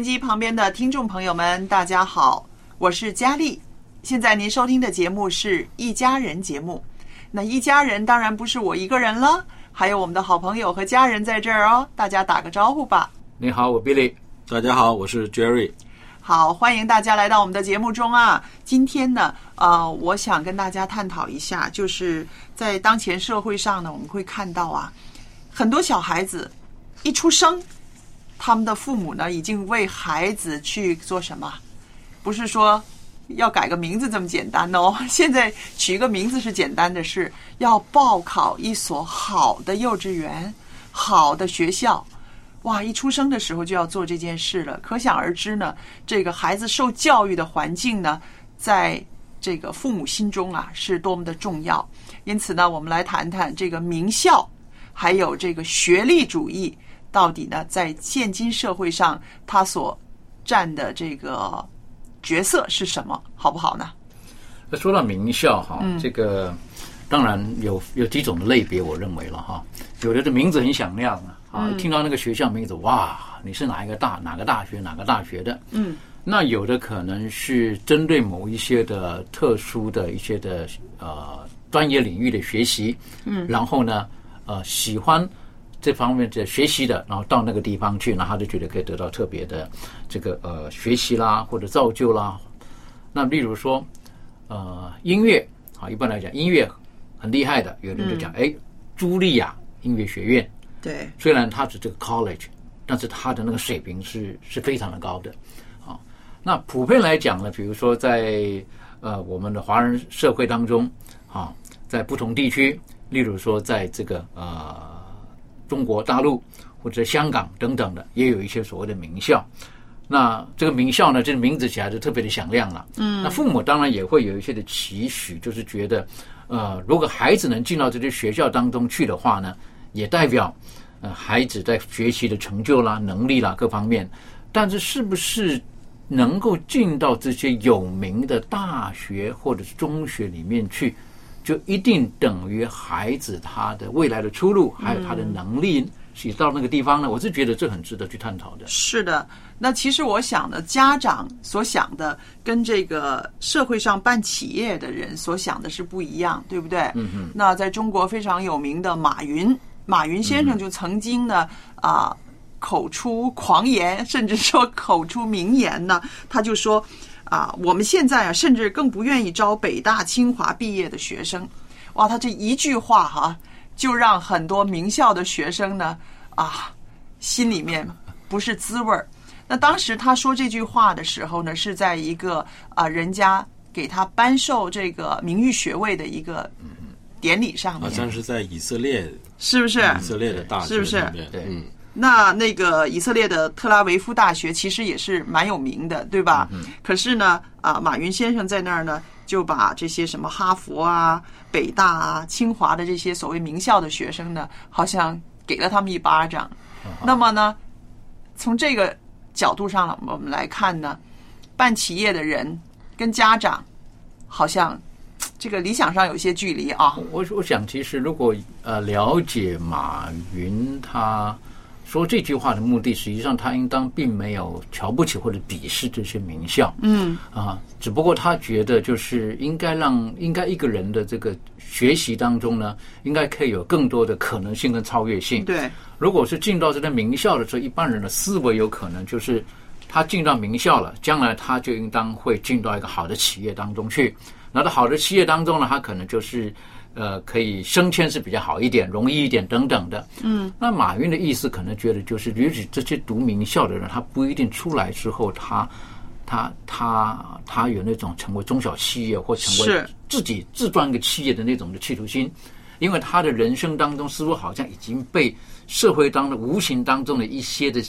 音机旁边的听众朋友们，大家好，我是佳丽。现在您收听的节目是一家人节目。那一家人当然不是我一个人了，还有我们的好朋友和家人在这儿哦。大家打个招呼吧。你好，我 Billy。大家好，我是 Jerry。好，欢迎大家来到我们的节目中啊！今天呢，呃，我想跟大家探讨一下，就是在当前社会上呢，我们会看到啊，很多小孩子一出生，他们的父母呢已经为孩子去做什么？不是说要改个名字这么简单哦。现在取一个名字是简单的事，要报考一所好的幼稚园、好的学校。哇！一出生的时候就要做这件事了，可想而知呢。这个孩子受教育的环境呢，在这个父母心中啊，是多么的重要。因此呢，我们来谈谈这个名校，还有这个学历主义，到底呢，在现今社会上他所占的这个角色是什么，好不好呢？那说到名校哈，这个当然有有几种的类别，我认为了哈，有的的名字很响亮啊，啊，嗯听到那个学校名字，哇，你是哪一个大哪个大学哪个大学的，嗯，那有的可能是针对某一些的特殊的一些的呃专业领域的学习，嗯，然后呢，呃，喜欢这方面的学习的，然后到那个地方去，然后他就觉得可以得到特别的这个呃学习啦，或者造就啦。那例如说，呃，音乐啊，一般来讲音乐很厉害的，有人就讲，哎、茱莉亚音乐学院，对，虽然它是这个 college，但是它的那个水平是是非常的高的。啊，那普遍来讲呢，比如说在呃我们的华人社会当中，啊，在不同地区，例如说在这个呃中国大陆或者香港等等的，也有一些所谓的名校。那这个名校呢，这个名字起来就特别的响亮了。嗯，那父母当然也会有一些的期许，就是觉得，呃，如果孩子能进到这些学校当中去的话呢，也代表呃孩子在学习的成就啦、能力啦各方面。但是是不是能够进到这些有名的大学或者是中学里面去，就一定等于孩子他的未来的出路，还有他的能力是到那个地方呢？我是觉得这很值得去探讨的。是的，那其实我想呢，家长所想的跟这个社会上办企业的人所想的是不一样，对不对？嗯嗯。那在中国非常有名的马云，马云先生就曾经呢啊、口出狂言，甚至说口出名言呢，他就说啊，我们现在啊，甚至更不愿意招北大、清华毕业的学生。哇，他这一句话哈、就让很多名校的学生呢啊，心里面不是滋味儿。那当时他说这句话的时候呢，是在一个啊、人家给他颁授这个名誉学位的一个典礼上好面，像是在以色列，是不是？以色列的大学是不是对嗯，那那个以色列的特拉维夫大学其实也是蛮有名的，对吧？可是呢，啊，马云先生在那儿呢，就把这些什么哈佛啊、北大啊、清华的这些所谓名校的学生呢，好像给了他们一巴掌。那么呢，从这个角度上，我们来看呢，办企业的人跟家长好像这个理想上有一些距离啊。我我想，其实如果呃了解马云他说这句话的目的，实际上他应当并没有瞧不起或者鄙视这些名校，嗯啊，只不过他觉得就是应该让应该一个人的这个学习当中呢，应该可以有更多的可能性跟超越性。对，如果是进到这个名校的时候，一般人的思维有可能就是他进到名校了，将来他就应当会进到一个好的企业当中去。那到好的企业当中呢，他可能就是呃可以升迁是比较好一点、容易一点等等的。嗯，那马云的意思可能觉得就是，也许这些读名校的人，他不一定出来之后他。他他他有那种成为中小企业或成为自己自创一个企业的那种的企图心，因为他的人生当中似乎好像已经被社会当中无形当中的一些的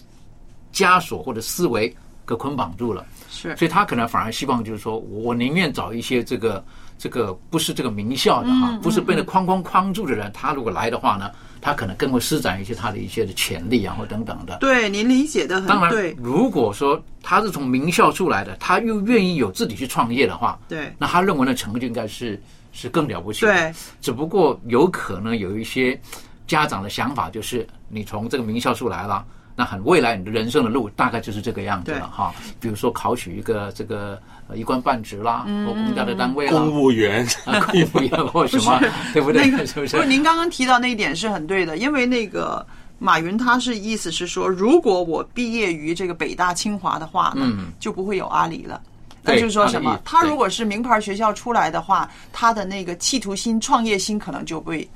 枷锁或者思维给捆绑住了。是所以他可能反而希望就是说，我宁愿找一些这个这个不是这个名校的哈，不是被那框框框住的人，他如果来的话呢，他可能更会施展一些他的一些的潜力啊或等等的。对，您理解的当然很对，，如果说他是从名校出来的，他又愿意有自己去创业的话，对那他认为的成就应该是是更了不起。对，只不过有可能有一些家长的想法，就是你从这个名校出来了。那很未来你的人生的路大概就是这个样子了哈，比如说考取一个这个呃一官半职啦，嗯。或公家的单位啦，公务员，啊公务员 或什么，对不对？那个是不是？不是？您刚刚提到那一点是很对的，因为那个马云他是意思是说，如果我毕业于这个北大清华的话呢，嗯。就不会有阿里了。那就是说什么他如果是名牌学校出来的话，他的那个企图心、创业心可能就被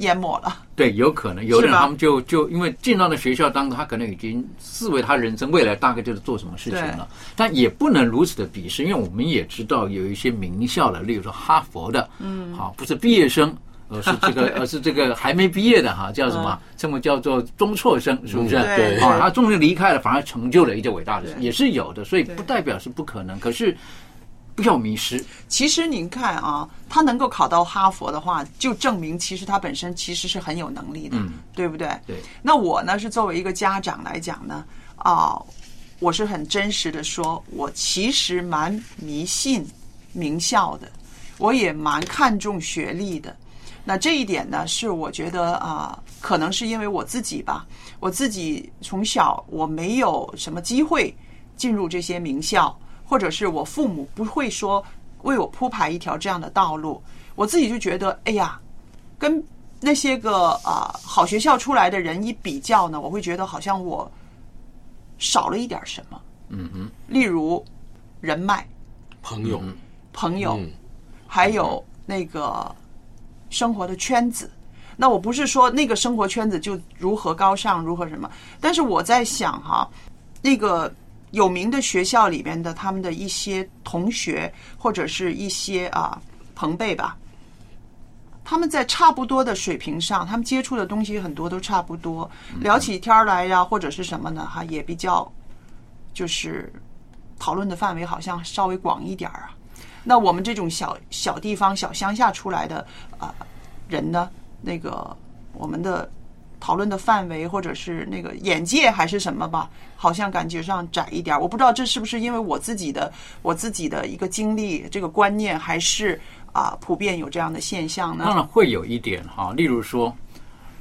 淹没了。对，有可能有的人他们就就因为进到那学校当中，他可能已经视为他人生未来大概就是做什么事情了，但也不能如此的鄙视，因为我们也知道有一些名校的，例如说哈佛的，嗯，好，不是毕业生。而是这个，而是这个还没毕业的哈，叫什么？这么叫做中辍生，是不是？嗯对啊，他终于离开了，反而成就了一件伟大的事，也是有的，所以不代表是不可能。可是不要迷失，其实您看啊，他能够考到哈佛的话，就证明其实他本身其实是很有能力的，嗯对不对？对。那我呢是作为一个家长来讲呢，啊、我是很真实的说，我其实蛮迷信名校的，我也蛮看重学历的。那这一点呢，是我觉得啊、可能是因为我自己吧，我自己从小我没有什么机会进入这些名校，或者是我父母不会说为我铺排一条这样的道路，我自己就觉得，哎呀，跟那些个啊、好学校出来的人一比较呢，我会觉得好像我少了一点什么。嗯哼，例如人脉、朋友，朋友，嗯还有那个生活的圈子。那我不是说那个生活圈子就如何高尚，如何什么，但是我在想哈，那个有名的学校里边的他们的一些同学或者是一些啊朋辈吧，他们在差不多的水平上，他们接触的东西很多都差不多，聊起天来呀，或者是什么呢？哈，也比较就是讨论的范围好像稍微广一点儿啊。那我们这种小小地方、小乡下出来的啊、人呢，那个我们的讨论的范围或者是那个眼界还是什么吧，好像感觉上窄一点儿。我不知道这是不是因为我自己的我自己的一个经历、这个观念，还是啊、普遍有这样的现象呢？当然会有一点哈，例如说，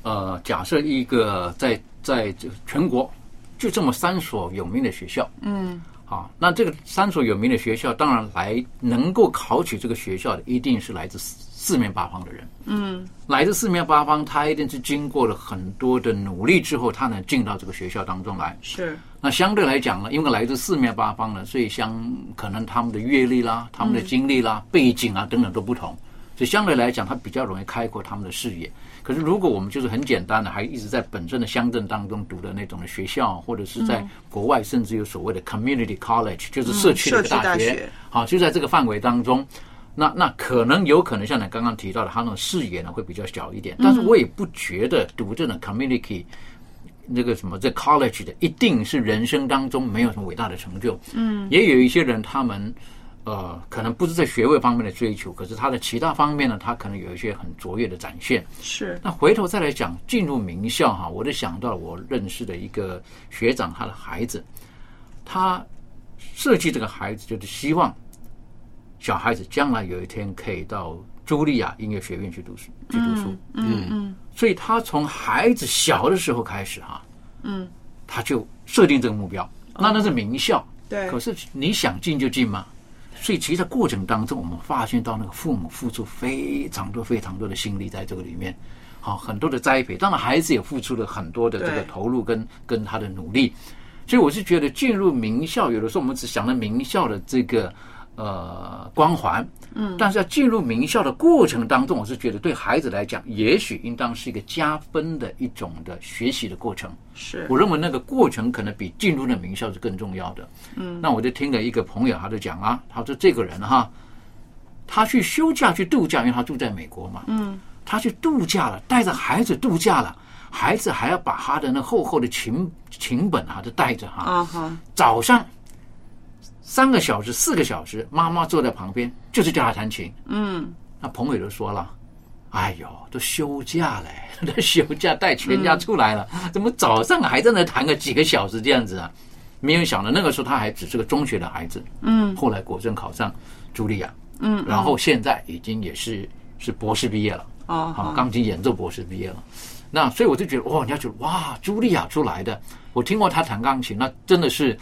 呃，假设一个在在这全国就这么三所有名的学校，嗯，好，那这个三所有名的学校，当然来能够考取这个学校的，一定是来自四四面八方的人。嗯，来自四面八方，他一定是经过了很多的努力之后，他能进到这个学校当中来。是那相对来讲呢，因为来自四面八方呢，所以相可能他们的阅历啦、他们的经历啦、背景啊等等都不同，所以相对来讲，他比较容易开阔他们的视野。可是如果我们就是很简单的，还一直在本身的乡镇当中读的那种的学校，或者是在国外，甚至有所谓的 community college，就是社区的一个大学学，好，就在这个范围当中。那那可能有可能像你刚刚提到的，他那种视野呢会比较小一点，但是我也不觉得读这种 community 那个什么这 college 的一定是人生当中没有什么伟大的成就。嗯，也有一些人他们呃可能不是在学位方面的追求，可是他的其他方面呢，他可能有一些很卓越的展现。是那回头再来讲进入名校哈，我就想到我认识的一个学长，他的孩子，他设计这个孩子，就是希望小孩子将来有一天可以到茱莉亚音乐学院去读书，去读书。嗯嗯所以他从孩子小的时候开始哈、嗯，他就设定这个目标，那那是名校。对可是你想进就进嘛。所以其实，在过程当中，我们发现到那个父母付出非常多、非常多的心力在这个里面，好很多的栽培。当然，孩子也付出了很多的这个投入跟跟他的努力。所以，我是觉得进入名校，有的时候我们只想到名校的这个呃光环，嗯，但是要进入名校的过程当中，我是觉得对孩子来讲，也许应当是一个加分的一种的学习的过程。是。我认为那个过程可能比进入的名校是更重要的。嗯，那我就听了一个朋友，他就讲啊，他说这个人哈，他去休假去度假，因为他住在美国嘛，嗯，他去度假了，带着孩子度假了，孩子还要把他的那厚厚的琴琴本啊，都带着哈，早上三个小时、四个小时，妈妈坐在旁边，就是教他弹琴。嗯那朋友都说了：“哎呦，都休假嘞，都休假带全家出来了，怎么早上还在那弹个几个小时这样子啊？”没有想到那个时候他还只是个中学的孩子，嗯后来果真考上茱莉亚，嗯，然后现在已经也是是博士毕业了。啊好，钢琴演奏博士毕业了。那所以我就觉得，哇，人家觉得哇，茱莉亚出来的，我听过他弹钢琴，那真的是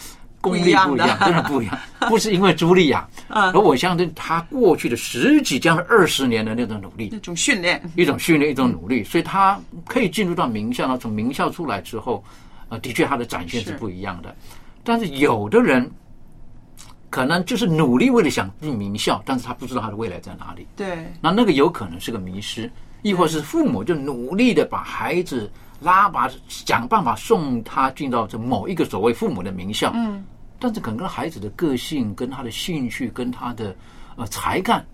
功力不一样，真的 不一样。不是因为朱莉亚，嗯而我相信她过去的十几将近二十年的那种努力那，种训练，一种训练，一种努力，所以她可以进入到名校呢。从名校出来之后，呃，的确她的展现是是不一样的。但是有的人可能就是努力为了想进名校，但是他不知道他的未来在哪里。对那那个有可能是个迷失，亦或是父母就努力的把孩子拉把想办法送他进到这某一个所谓父母的名校，嗯，但是可能跟孩子的个性、跟他的兴趣、跟他的呃才干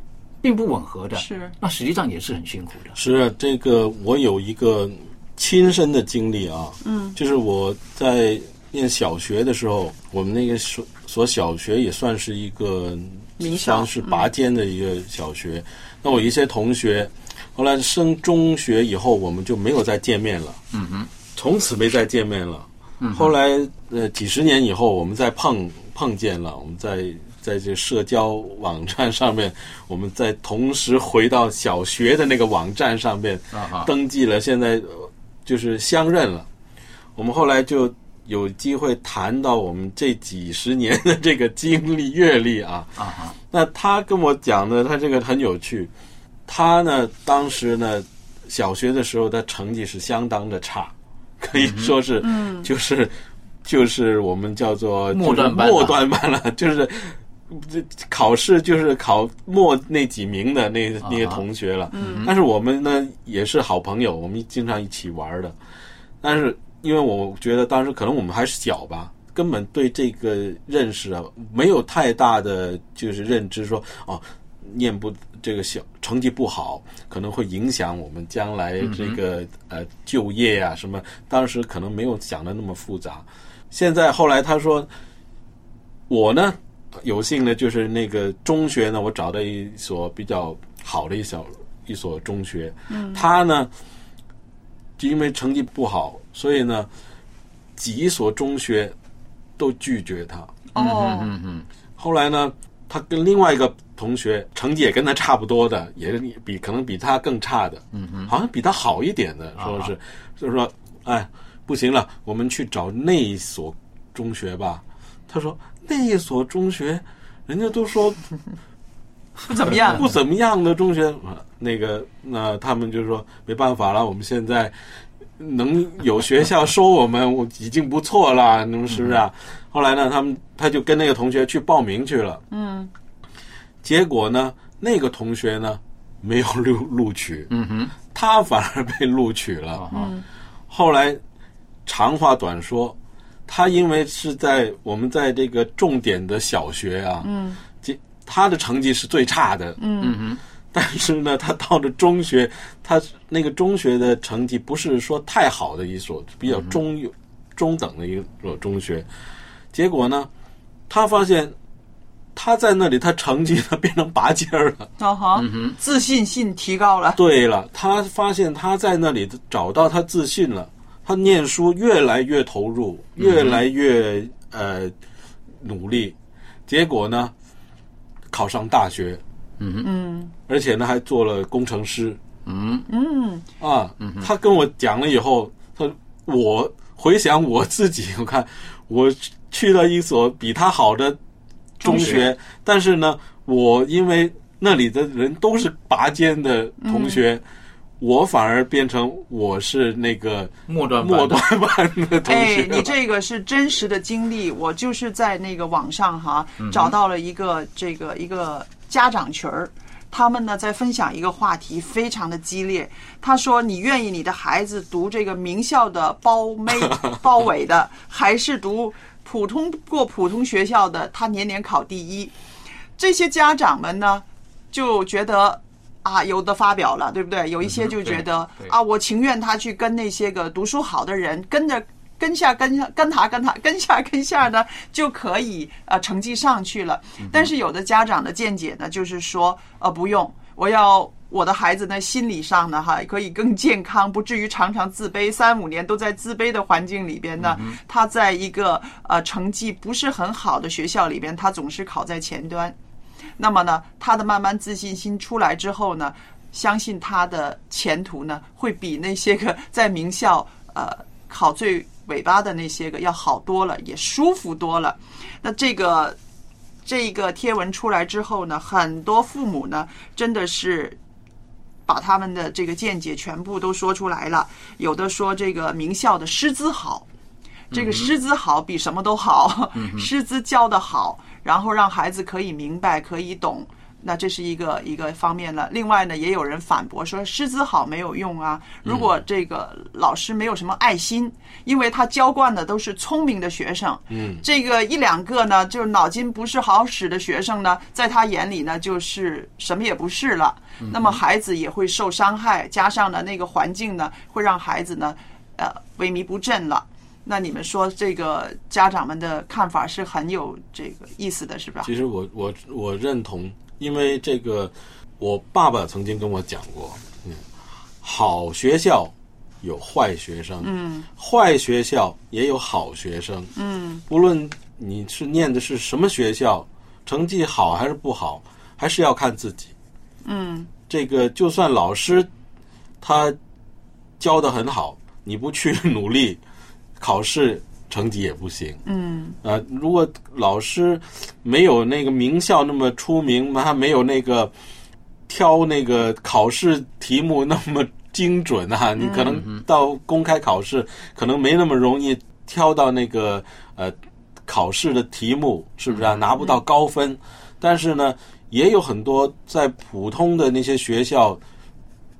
并不吻合的，是那实际上也是很辛苦的。是啊这个，我有一个亲身的经历啊，嗯，就是我在念小学的时候，我们那个所所小学也算是一个名校算是拔尖的一个小学。那我一些同学后来升中学以后，我们就没有再见面了，嗯哼，从此没再见面了。后来呃几十年以后，我们再碰碰见了，我们在在这社交网站上面，我们在同时回到小学的那个网站上面啊哈，登记了，现在呃就是相认了。我们后来就有机会谈到我们这几十年的这个经历阅历啊，啊哈，那他跟我讲的，他这个很有趣。他呢，当时呢，小学的时候，他成绩是相当的差，可以说是，就是就是我们叫做末端班了就是末端班了，就是这考试就是考末那几名的那那些同学了。但是我们呢也是好朋友，我们经常一起玩的。但是因为我觉得当时可能我们还是小吧，根本对这个认识啊没有太大的就是认知说，哦，念不这个小成绩不好，可能会影响我们将来这个、呃就业啊什么。当时可能没有想的那么复杂。现在后来他说，我呢有幸呢就是那个中学呢，我找到一所比较好的一小一所中学，嗯，他呢。就因为成绩不好，所以呢，几所中学都拒绝他。哦，嗯嗯，后来呢，他跟另外一个同学成绩也跟他差不多的，也比可能比他更差的，嗯哼，好像比他好一点的，说是，就是说，哎，不行了，我们去找那一所中学吧。他说那一所中学，人家都说 不怎么样，不怎么样的中学，啊那个那他们就说没办法了，我们现在能有学校收我们，我已经不错了，你们是不是啊？后来呢，他们他就跟那个同学去报名去了，嗯，结果呢，那个同学呢没有录录取，嗯哼，他反而被录取了。后来长话短说，他因为是在我们在这个重点的小学啊，嗯，这他的成绩是最差的，嗯。哼，但是呢，他到了中学，他那个中学的成绩不是说太好的一所，比较中有中等的一所中学。结果呢，他发现他在那里，他成绩呢变成拔尖儿了。哦哈，自信心提高了，对了，他发现他在那里找到他自信了，他念书越来越投入，越来越呃努力。结果呢，考上大学，嗯嗯。而且呢还做了工程师。嗯。嗯。啊。他跟我讲了以后，他我回想我自己，我看我去了一所比他好的中中学，但是呢，我因为那里的人都是拔尖的同学。我反而变成我是那个末端末端班的同哎学，，你这个是真实的经历，我就是在那个网上哈找到了一个这个一个家长群儿。他们呢在分享一个话题，非常的激烈。他说：“你愿意你的孩子读这个名校的包妹 包围的，还是读普通过普通学校的？他年年考第一。”这些家长们呢就觉得啊，有的发表了，对不对？有一些就觉得、啊，我情愿他去跟那些个读书好的人跟着。跟下跟下跟他跟他跟下跟下呢，就可以呃成绩上去了。但是有的家长的见解呢，就是说呃不用，我要我的孩子呢心理上呢哈可以更健康，不至于常常自卑，三五年都在自卑的环境里边呢，他在一个呃成绩不是很好的学校里边，他总是考在前端。那么呢，他的慢慢自信心出来之后呢，相信他的前途呢，会比那些个在名校呃考最尾巴的那些个要好多了，也舒服多了。那这个这个贴文出来之后呢，很多父母呢，真的是。把他们的这个见解全部都说出来了，有的说这个名校的师资好，这个师资好比什么都好，师资教的好，然后让孩子可以明白，可以懂。那这是一个一个方面了。另外呢，也有人反驳说，师资好没有用啊。如果这个老师没有什么爱心，因为他教惯的都是聪明的学生，嗯，这个一两个呢，就是脑筋不是好使的学生呢，在他眼里呢，就是什么也不是了。那么孩子也会受伤害，加上呢那个环境呢，会让孩子呢，呃，萎靡不振了。那你们说这个家长们的看法是很有这个意思的，是吧？其实我我我认同，因为这个我爸爸曾经跟我讲过，嗯，好学校有坏学生，嗯。坏学校也有好学生，嗯。不论你是念的是什么学校，成绩好还是不好，还是要看自己。嗯。这个就算老师他教的很好，你不去努力，考试成绩也不行。嗯啊，如果老师没有那个名校那么出名，他没有那个挑那个考试题目那么精准啊，你可能到公开考试可能没那么容易挑到那个呃考试的题目，是不是啊？拿不到高分，但是呢，也有很多在普通的那些学校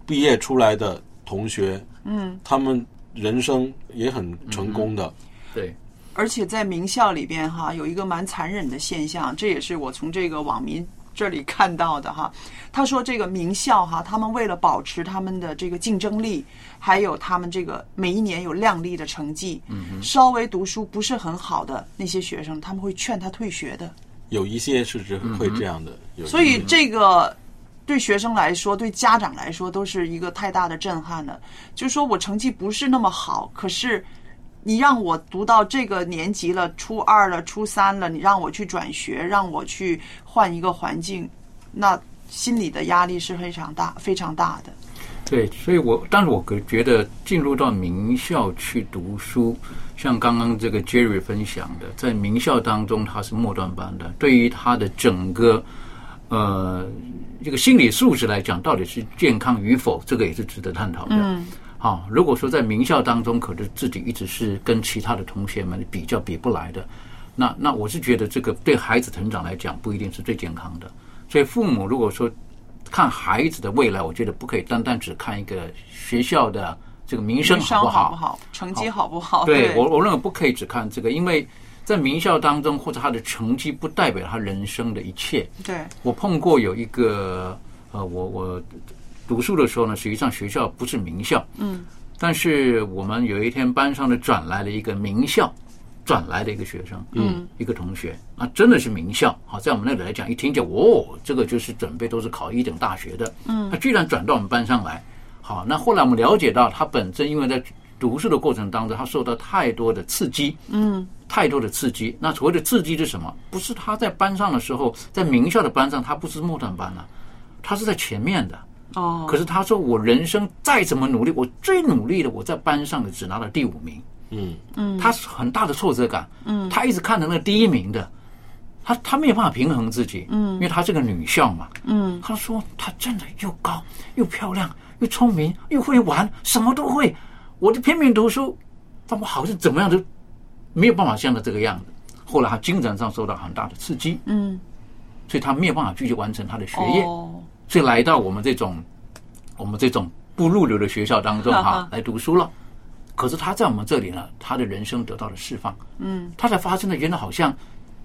毕业出来的同学，嗯，他们人生也很成功的。对，而且在名校里边哈，有一个蛮残忍的现象，这也是我从这个网民这里看到的哈。他说这个名校哈，他们为了保持他们的这个竞争力，还有他们这个每一年有亮丽的成绩，嗯，稍微读书不是很好的那些学生，他们会劝他退学的。有一些是只会这样的，所以这个对学生来说，对家长来说都是一个太大的震撼了。就是说我成绩不是那么好，可是你让我读到这个年级了，初二了，初三了，你让我去转学，让我去换一个环境，那心理的压力是非常大、非常大的。对，所以我，但是我个觉得进入到名校去读书，像刚刚这个 Jerry 分享的，在名校当中他是末端班的，对于他的整个呃这个心理素质来讲，到底是健康与否，这个也是值得探讨的。嗯好，如果说在名校当中，可是自己一直是跟其他的同学们比较比不来的，那那我是觉得这个对孩子成长来讲不一定是最健康的。所以父母如果说看孩子的未来，我觉得不可以单单只看一个学校的这个名声好不好，好不好，成绩好不好？对我，我认为不可以只看这个，因为在名校当中，或者他的成绩不代表他人生的一切。对，我碰过有一个呃，我我读书的时候呢，实际上学校不是名校，嗯，但是我们有一天班上的转来了一个名校转来的一个学生，嗯，一个同学啊，真的是名校。好，在我们那里来讲，一听见哦，这个就是准备都是考一等大学的，嗯他居然转到我们班上来。好，那后来我们了解到，他本身因为在读书的过程当中，他受到太多的刺激，嗯太多的刺激。那所谓的刺激是什么？不是他在班上的时候，在名校的班上，他不是末段班了、他是在前面的。哦，可是他说，我人生再怎么努力，我最努力的，我在班上的只拿了第五名。嗯嗯，他是很大的挫折感。嗯，他一直看着那个第一名的，他他没有办法平衡自己。嗯，因为他是个女校嘛。嗯，他说他真的又高又漂亮又聪明又会玩，什么都会。我就拼命读书，但我好像怎么样都没有办法像他这个样子。后来他精神上受到很大的刺激，嗯，所以他没有办法继续完成他的学业。哦，所以来到我们这种我们这种不入流的学校当中 哈来读书了。可是他在我们这里呢，他的人生得到了释放。嗯，他才发生了原来好像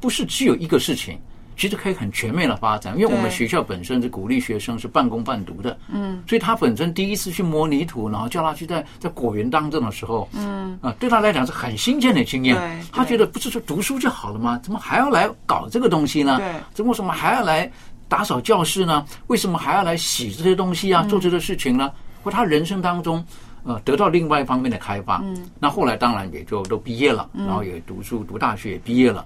不是只有一个事情，其实可以很全面的发展。因为我们学校本身是鼓励学生是半工半读的，嗯，所以他本身第一次去摸泥土，然后叫他去在在果园当中的时候，嗯啊，对他来讲是很新鲜的经验。他觉得不是说读书就好了吗？怎么还要来搞这个东西呢？对怎么为什么还要来打扫教室呢？为什么还要来洗这些东西啊？做这些事情呢？或他人生当中，呃，得到另外一方面的开发。嗯，那后来当然也就都毕业了，然后也读书读大学也毕业了，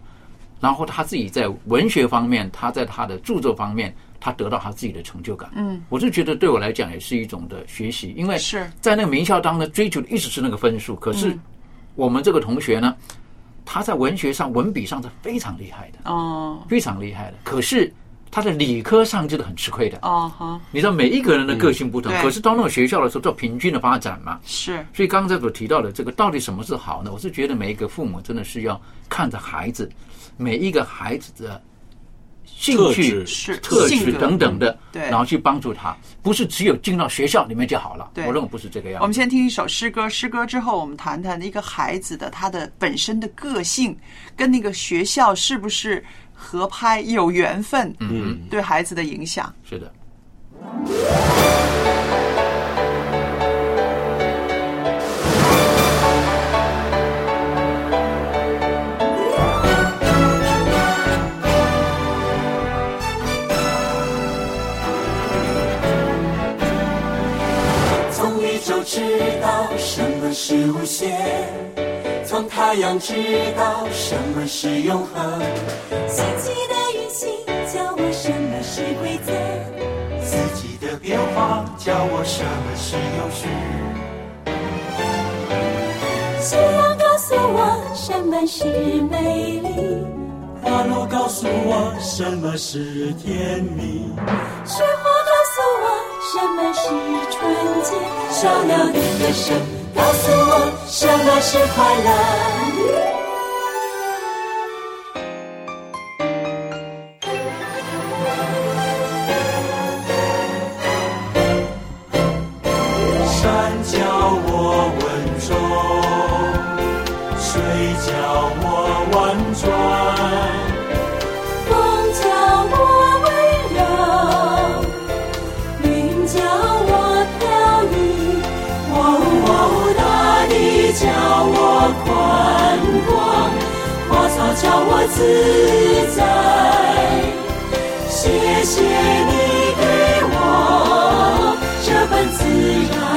然后他自己在文学方面，他在他的著作方面，他得到他自己的成就感。嗯，我是觉得对我来讲也是一种的学习，因为是在那个名校当中追求的一直是那个分数，可是我们这个同学呢，他在文学上、文笔上是非常厉害的，哦，非常厉害的，可是他在理科上就是很吃亏的。哦哈，你知道每一个人的个性不同，可是到那种学校的时候，做平均的发展嘛。是所以刚才所提到的这个，到底什么是好呢？我是觉得每一个父母真的是要看着孩子，每一个孩子的兴趣特质、等等的，对然后去帮助他，不是只有进到学校里面就好了。对我认为不是这个样子。我们先听一首诗歌，诗歌之后我们谈谈一个孩子的他的本身的个性跟那个学校是不是合拍有缘分，嗯，对孩子的影响。是的。从宇宙知道什么是无限，从太阳知道什么是永恒。星际的运行教我什么是规则，四季的变化教我什么是有序。夕阳告诉我什么是美丽，花落告诉我什么是甜蜜。雪花告诉我什么是纯洁，小鸟的歌声告诉我什么是快乐。他叫我自在。谢谢你给我这份自然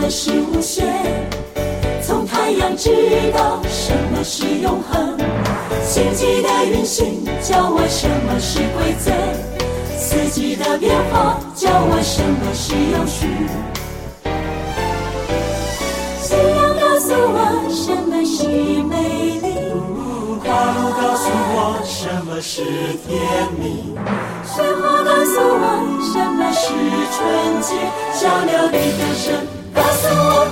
么是无限，从太阳知道什么是永恒。星际的运行教我什么是规则，四季的变化教我什么是有序。夕阳告诉我什么是美丽，花露告诉我什么是甜蜜。雪花告诉我什么是纯洁，小鸟的歌声告诉我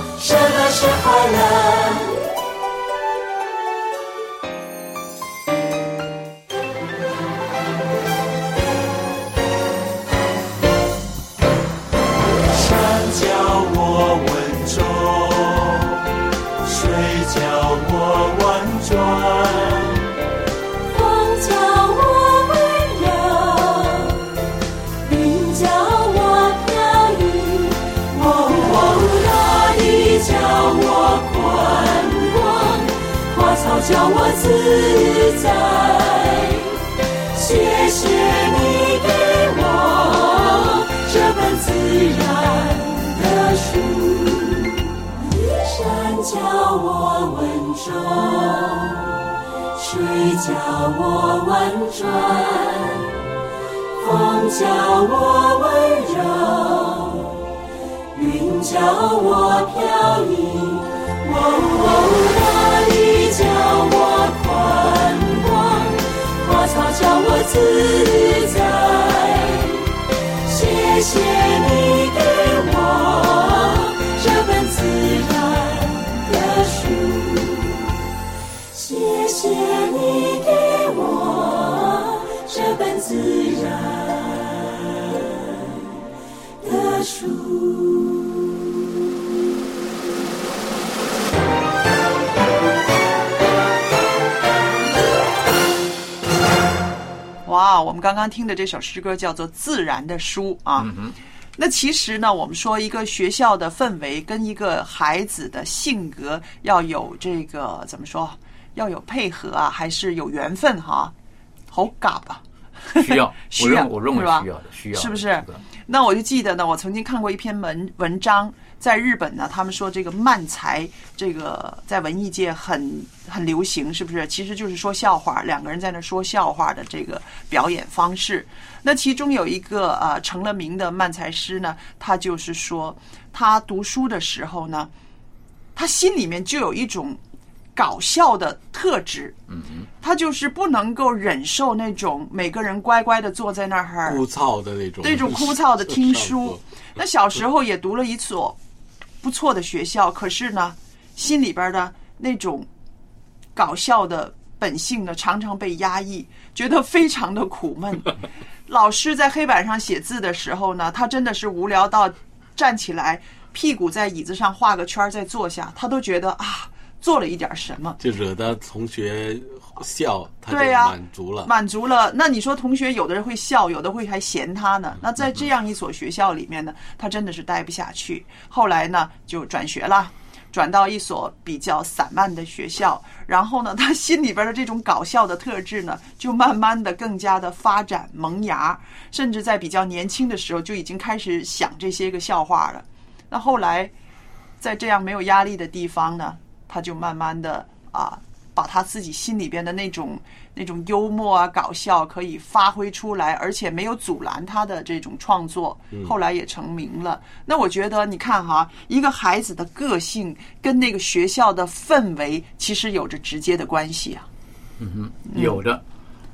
叫我自在。谢谢你给我这本自然的书，山叫我稳重，水叫我婉转，风叫我温柔，云叫我飘逸。哦哦，大雨叫我宽广，花草叫我自由。哇，我们刚刚听的这首诗歌叫做《自然的书》啊。那其实呢，我们说一个学校的氛围跟一个孩子的性格要有这个怎么说，要有配合啊，还是有缘分哈？好嘎吧？需要，需要，我认为是吧需要的，需要是不是？那我就记得呢，我曾经看过一篇文文章，在日本呢，他们说这个漫才，这个在文艺界很很流行，是不是？其实就是说笑话，两个人在那说笑话的这个表演方式。那其中有一个呃成了名的漫才师呢，他就是说，他读书的时候呢，他心里面就有一种搞笑的特质，嗯哼，他就是不能够忍受那种每个人乖乖的坐在那儿枯燥的那种，那种枯燥的听书。那小时候也读了一所不错的学校，可是呢，心里边的那种搞笑的本性呢，常常被压抑，觉得非常的苦闷。老师在黑板上写字的时候呢，他真的是无聊到站起来，屁股在椅子上画个圈儿再坐下，他都觉得啊，做了一点什么。就惹得同学笑，对呀、满足了。满足了。那你说同学有的人会笑，有的会还嫌他呢。那在这样一所学校里面呢，他真的是待不下去。后来呢，就转学了。转到一所比较散漫的学校，然后呢，他心里边的这种搞笑的特质呢，就慢慢的更加的发展萌芽，甚至在比较年轻的时候就已经开始想这些个笑话了。那后来，在这样没有压力的地方呢，他就慢慢的啊，把他自己心里边的那种那种幽默啊、搞笑可以发挥出来，而且没有阻拦他的这种创作。后来也成名了。那我觉得，你看哈，一个孩子的个性跟那个学校的氛围其实有着直接的关系啊。嗯哼，有的，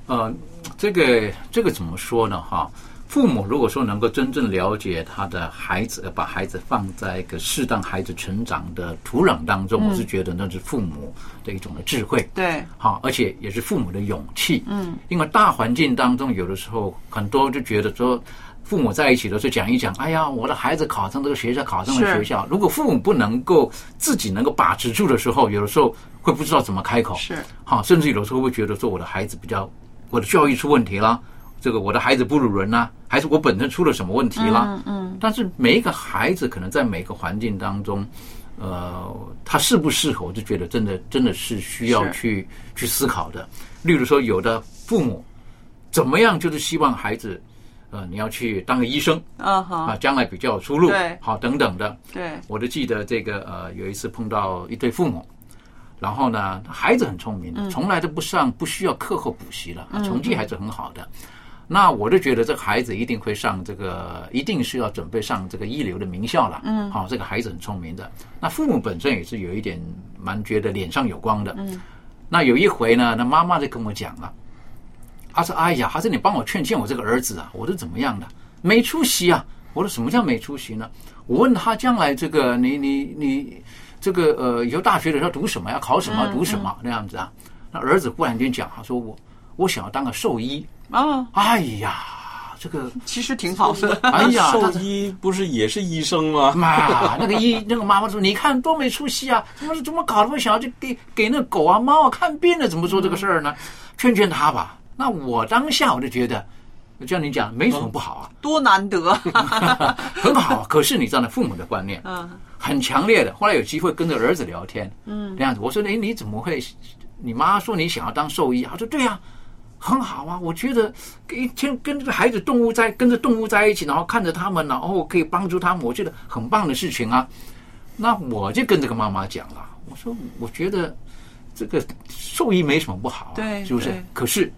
呃，这个这个怎么说呢？哈，父母如果说能够真正了解他的孩子，把孩子放在一个适当孩子成长的土壤当中，嗯我是觉得那是父母的一种的智慧。对，好，而且也是父母的勇气。嗯，因为大环境当中，有的时候很多就觉得说，父母在一起的时候讲一讲，哎呀，我的孩子考上这个学校，考上了学校。如果父母不能够自己能够把持住的时候，有的时候会不知道怎么开口。是，好，甚至有的时候会觉得说，我的孩子比较，我的教育出问题啦，这个我的孩子不如人啦，还是我本身出了什么问题啦？嗯嗯，但是每一个孩子可能在每个环境当中，呃，他适不适合，我就觉得真的真的是需要去去思考的。例如说，有的父母怎么样，就是希望孩子，呃，你要去当个医生啊，将来比较有出路，对好等等的。对，我就记得这个呃，有一次碰到一对父母，然后呢，孩子很聪明的，从来都不上不需要课后补习了，嗯成绩还是很好的。那我就觉得这个孩子一定会上这个，一定是要准备上这个一流的名校了。嗯好、这个孩子很聪明的。那父母本身也是有一点蛮觉得脸上有光的。嗯，那有一回呢，那妈妈就跟我讲了，她说：“哎呀，还是你帮我劝劝我这个儿子啊，我是怎么样的，没出息啊。”我说：“什么叫没出息呢？”我问他将来这个你你你这个呃以后大学的时候读什么，要考什么，嗯读什么那样子啊？那儿子忽然间讲，他说我我想要当个兽医。啊，哎呀，这个其实挺好的。哎呀，兽医不是也是医生吗？妈，那个医 那个妈妈说：“你看多没出息啊！怎么怎么搞的我想要去给给那狗啊猫啊看病呢？怎么做这个事儿呢？劝劝他吧。”那我当下我就觉得，就像你讲，没什么不好啊，多难得，很好啊。可是你知道呢，父母的观念嗯很强烈的。后来有机会跟着儿子聊天，嗯这样子，我说：“哎，你怎么会你妈说你想要当兽医，他说对呀、很好啊，我觉得一天跟这个孩子动物在跟着动物在一起，然后看着他们，然后可以帮助他们，我觉得很棒的事情啊。那我就跟这个妈妈讲了，我说我觉得这个兽医没什么不好、啊，对是不是？可是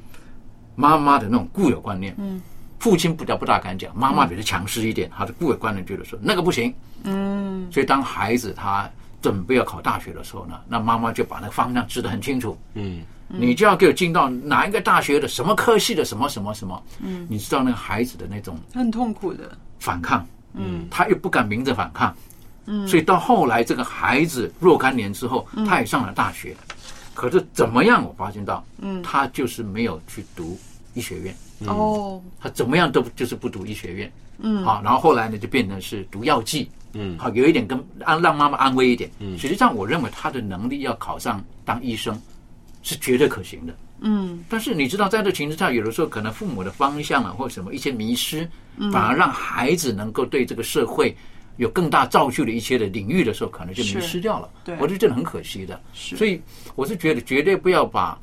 妈妈的那种固有观念，嗯，父亲不大不大敢讲，妈妈比较强势一点，他的固有观念觉得说那个不行，嗯。所以当孩子他准备要考大学的时候呢，那妈妈就把那个方向指得很清楚，嗯，你就要给我进到哪一个大学的什么科系的什么什么什么，嗯。你知道那个孩子的那种很痛苦的，反抗，嗯。他又不敢明着反抗，嗯。所以到后来这个孩子若干年之后，嗯。他也上了大学，可是怎么样？我发现到，嗯。他就是没有去读医学院，哦，他怎么样都就是不读医学院，嗯。好，然后后来呢就变成是读药剂，嗯。好，有一点跟安让妈妈安慰一点，嗯。实际上我认为他的能力要考上当医生是绝对可行的，嗯但是你知道，在这情况下，有的时候可能父母的方向啊，或什么一些迷失，嗯反而让孩子能够对这个社会有更大造就的一些的领域的时候，可能就迷失掉了。对我觉得这很可惜的。是所以我是觉得绝对不要把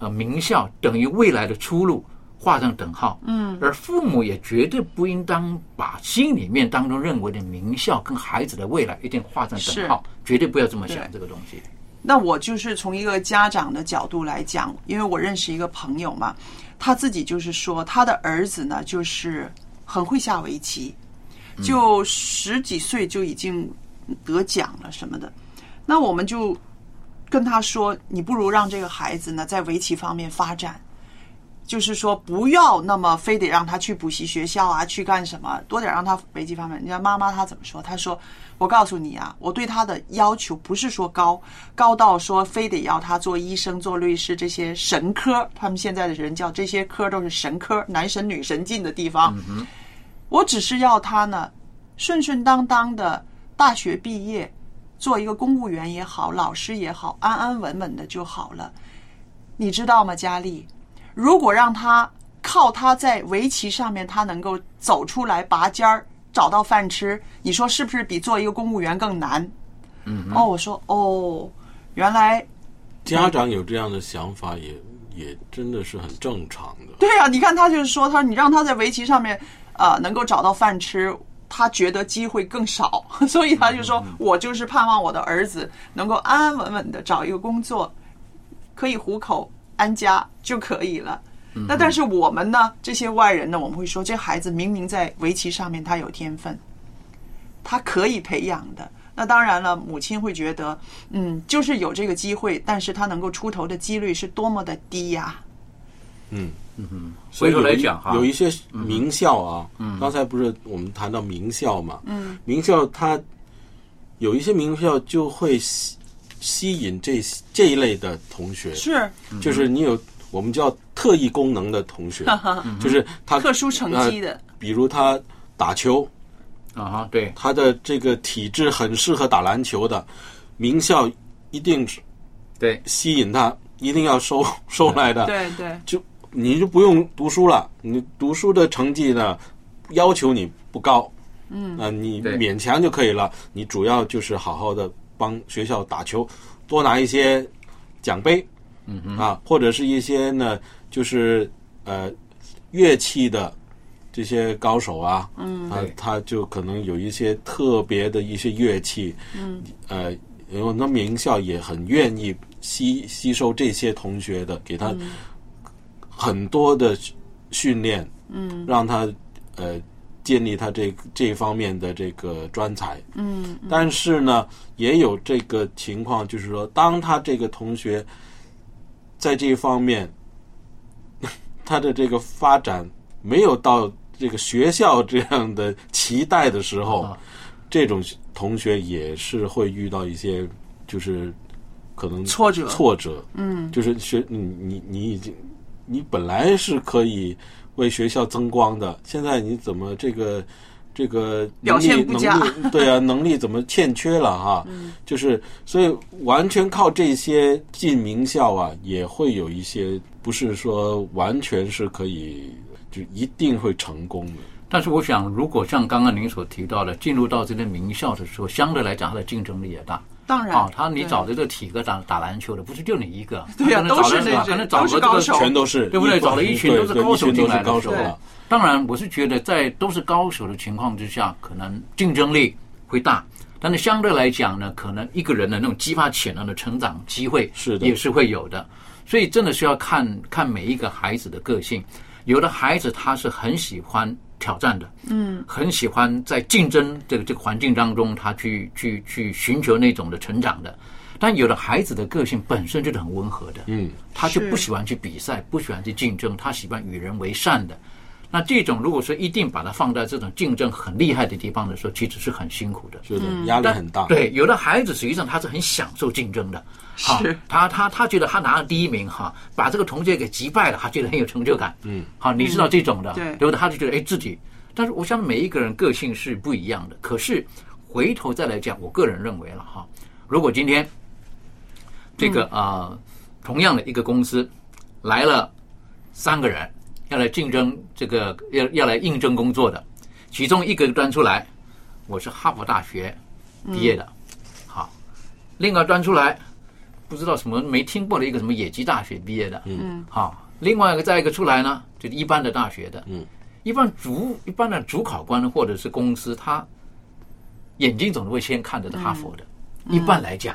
呃名校等于未来的出路画上等号。嗯而父母也绝对不应当把心里面当中认为的名校跟孩子的未来一定画上等号，绝对不要这么想这个东西。那我就是从一个家长的角度来讲，因为我认识一个朋友嘛，他自己就是说他的儿子呢，就是很会下围棋，就十几岁就已经得奖了什么的。那我们就跟他说，你不如让这个孩子呢在围棋方面发展。就是说，不要那么非得让他去补习学校啊，去干什么，多点让他围棋方面。你看妈妈她怎么说？她说：“我告诉你啊，我对他的要求不是说高，高到说非得要他做医生、做律师这些神科。他们现在的人叫这些科都是神科，男神女神进的地方。我只是要他呢，顺顺当当的大学毕业，做一个公务员也好，老师也好，安安稳稳的就好了。你知道吗，佳丽？如果让他靠他在围棋上面，他能够走出来拔尖儿，找到饭吃，你说是不是比做一个公务员更难？嗯哦，我说哦，原来家长有这样的想法也，也真的是很正常的。对啊，你看他就是说，他说你让他在围棋上面呃能够找到饭吃，他觉得机会更少，所以他就说，我就是盼望我的儿子能够安安稳稳的找一个工作，可以糊口安家就可以了。那但是我们呢，这些外人呢，我们会说，这孩子明明在围棋上面他有天分，他可以培养的。那当然了，母亲会觉得，嗯，就是有这个机会，但是他能够出头的几率是多么的低呀、嗯。嗯哼，所以来讲哈，有一些名校啊，刚才不是我们谈到名校嘛，嗯。名校它有一些名校就会吸吸引这这一类的同学，是。就是你有我们叫特异功能的同学，就是他特殊成绩的。呃比如他打球。啊哈，对，他的这个体质很适合打篮球的，名校一定是对。吸引他，一定要收 收来的，对对，就你就不用读书了，你读书的成绩呢，要求你不高，嗯。啊、你勉强就可以了。你主要就是好好的帮学校打球，多拿一些奖杯，嗯哼。啊，或者是一些呢，就是呃乐器的这些高手啊，嗯。啊，他就可能有一些特别的一些乐器，嗯。呃，有那名校也很愿意吸吸收这些同学的，给他嗯。很多的训练，嗯。让他呃建立他这这方面的这个专才。嗯但是呢，也有这个情况，就是说，当他这个同学在这方面 他的这个发展没有到这个学校这样的期待的时候，啊。这种同学也是会遇到一些就是可能挫折。挫折，嗯。就是学你你你已经你本来是可以为学校增光的，现在你怎么这个这个表能力现不佳能力 对啊，能力怎么欠缺了哈？嗯就是所以完全靠这些进名校啊，也会有一些不是说完全是可以就一定会成功的。但是我想，如果像刚刚您所提到的，进入到这些名校的时候，相对来讲，它的竞争力也大。当然啊，他你找的这个体格打打篮球的，不是就你一个，对呀都是那些可能找都是个这个高手全都是对不对？找了一群都是高手进来的高手了当然，我是觉得在都是高手的情况之下，可能竞争力会大，但是相对来讲呢，可能一个人的那种激发潜能的成长机会是的也是会有的。所以真的是要看看每一个孩子的个性。有的孩子他是很喜欢挑战的，嗯，很喜欢在竞争这个这个环境当中，他去去去寻求那种的成长的。但有的孩子的个性本身就是很温和的，嗯，他就不喜欢去比赛，不喜欢去竞争，他喜欢与人为善的。那这种如果说一定把它放在这种竞争很厉害的地方的时候，其实是很辛苦的，是的，压力很大。对，有的孩子实际上他是很享受竞争的，好是他他他觉得他拿了第一名哈，把这个同学给击败了，他觉得很有成就感。嗯，好，你知道这种的，对对不对？他就觉得哎自己，但是我想每一个人个性是不一样的。可是回头再来讲，我个人认为了哈，如果今天这个啊、呃同样的一个公司来了三个人要来竞争这个要要来应征工作的，其中一个端出来，我是哈佛大学毕业的，好，另外端出来不知道什么没听过的一个什么野鸡大学毕业的，嗯，好，另外一个再一个出来呢，就是一般的大学的，嗯，一般主一般的主考官或者是公司，他眼睛总是会先看着哈佛的，一般来讲。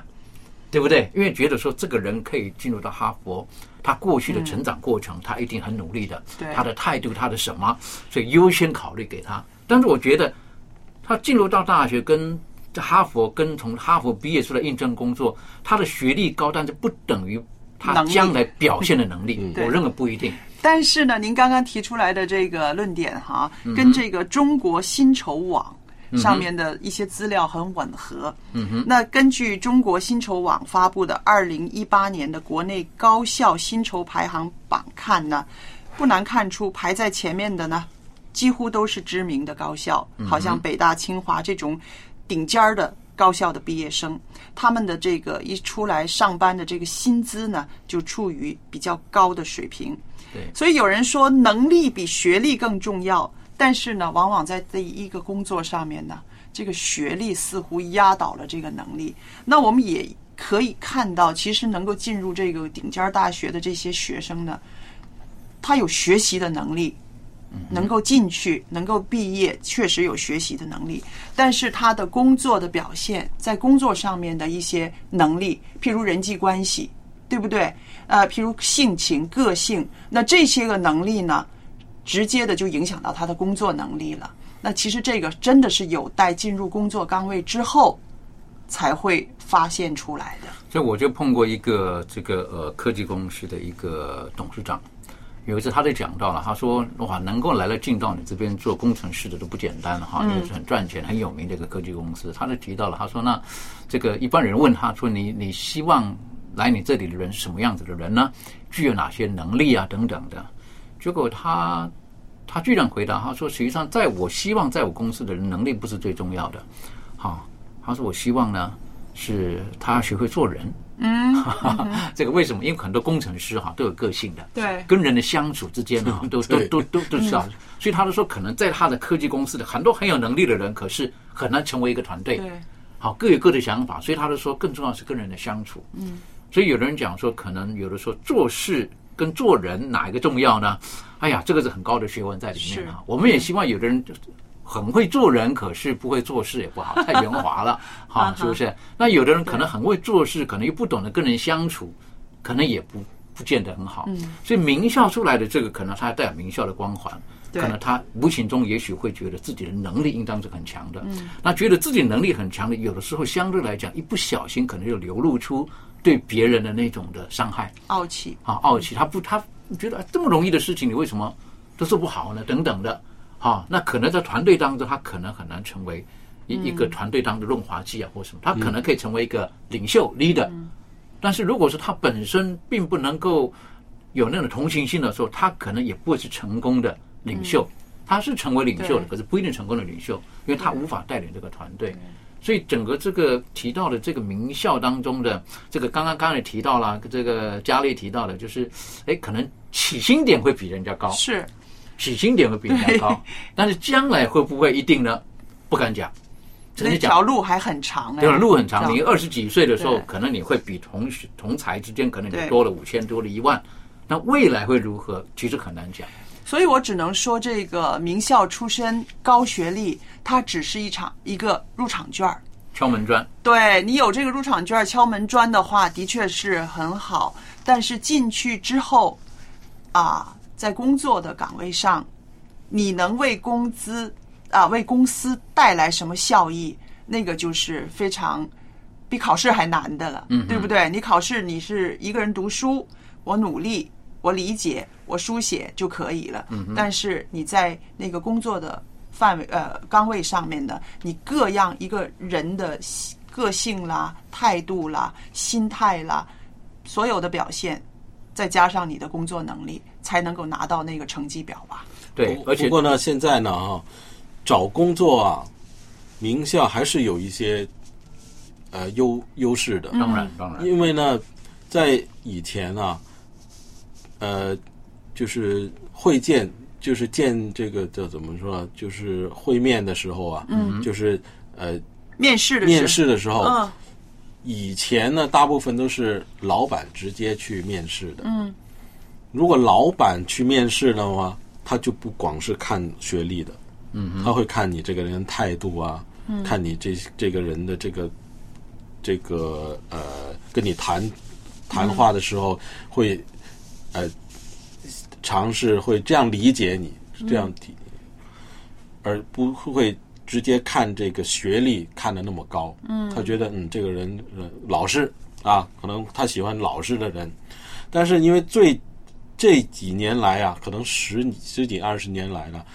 对不对？因为觉得说这个人可以进入到哈佛，他过去的成长过程，他一定很努力的，对。他的态度，他的什么，所以优先考虑给他。但是我觉得，他进入到大学跟哈佛，跟从哈佛毕业出来应征工作，他的学历高，但是不等于他将来表现的能力。对我认为不一定。但是呢，您刚刚提出来的这个论点哈，嗯跟这个中国薪酬网上面的一些资料很吻合。嗯哼，那根据中国薪酬网发布的二零一八年的国内高校薪酬排行榜看呢，不难看出排在前面的呢，几乎都是知名的高校，好像北大、清华这种顶尖儿的高校的毕业生，他们的这个一出来上班的这个薪资呢，就处于比较高的水平。对所以有人说能力比学历更重要，但是呢，往往在这一个工作上面呢，这个学历似乎压倒了这个能力。那我们也可以看到，其实能够进入这个顶尖儿大学的这些学生呢，他有学习的能力，能够进去，能够毕业，确实有学习的能力，但是他的工作的表现，在工作上面的一些能力，譬如人际关系，对不对？呃，譬如性情、个性，那这些个能力呢，直接的就影响到他的工作能力了。那其实这个真的是有待进入工作岗位之后才会发现出来的。所以我就碰过一个这个呃科技公司的一个董事长，有一次他就讲到了，他说哇，能够来了进到你这边做工程师的都不简单了哈，因为是很赚钱、很有名的一个科技公司。他就提到了，他说那这个一般人问他说你你希望来你这里的人是什么样子的人呢？具有哪些能力啊等等的。结果他他居然回答他说，实际上在我希望在我公司的人能力不是最重要的，好，他说我希望呢是他学会做人。嗯，这个为什么？因为很多工程师哈都有个性的，对跟人的相处之间哈，都都都都都知道。所以他就说，可能在他的科技公司的很多很有能力的人，可是很难成为一个团队。对，好，各有各的想法，所以他就说，更重要是跟人的相处。嗯，所以有的人讲说，可能有的说做事跟做人哪一个重要呢？哎呀，这个是很高的学问在里面啊。我们也希望有的人很会做人，可是不会做事也不好，太圆滑了，哈，是不是？那有的人可能很会做事，可能又不懂得跟人相处，可能也不不见得很好。嗯所以名校出来的这个，可能他带有名校的光环。对可能他无形中也许会觉得自己的能力应当是很强的，嗯那觉得自己能力很强的，有的时候相对来讲一不小心可能就流露出对别人的那种的伤害傲气。啊傲气，他不他觉得、啊这么容易的事情你为什么都做不好呢？等等的，啊，那可能在团队当中他可能很难成为一、一个团队当中的润滑剂啊或什么，他可能可以成为一个领袖 leader，、但是如果说他本身并不能够有那种同情心的时候，他可能也不会是成功的领袖。他是成为领袖的，可是不一定成功的领袖，因为他无法带领这个团队。所以整个这个提到的这个名校当中的这个，刚刚刚才提到了，这个佳丽提到的，就是哎，可能起薪点会比人家高。是，起薪点会比人家高，但是将来会不会一定呢？不敢讲。只那能讲条路还很长哎，对吧？路很长，你二十几岁的时候，可能你会比同学同才之间可能你多了五千，多了一万。那未来会如何？其实很难讲。所以我只能说，这个名校出身、高学历，它只是一场一个入场券儿。敲门砖，对你有这个入场券、敲门砖的话，的确是很好。但是进去之后，啊，在工作的岗位上，你能为工资啊为公司带来什么效益？那个就是非常比考试还难的了，嗯对不对？你考试你是一个人读书，我努力，我理解，我书写就可以了。嗯但是你在那个工作的范围呃岗位上面呢，你各样一个人的个性啦、态度啦、心态啦，所有的表现，再加上你的工作能力，才能够拿到那个成绩表吧。对，而且不过呢，现在呢啊，找工作啊，名校还是有一些呃优优势的。当然当然，因为呢，在以前啊，呃，就是会见，就是见这个叫怎么说？就是会面的时候啊，嗯就是呃，面试的时候面试的时候，嗯以前呢，大部分都是老板直接去面试的。嗯。如果老板去面试的话，他就不光是看学历的，嗯他会看你这个人态度啊，嗯。看你这这个人的这个这个呃，跟你谈谈话的时候会呃尝试会这样理解你，这样体，而不会直接看这个学历看的那么高。嗯他觉得嗯这个人呃老实啊，可能他喜欢老实的人，但是因为最这几年来啊，可能十十几二十年来了，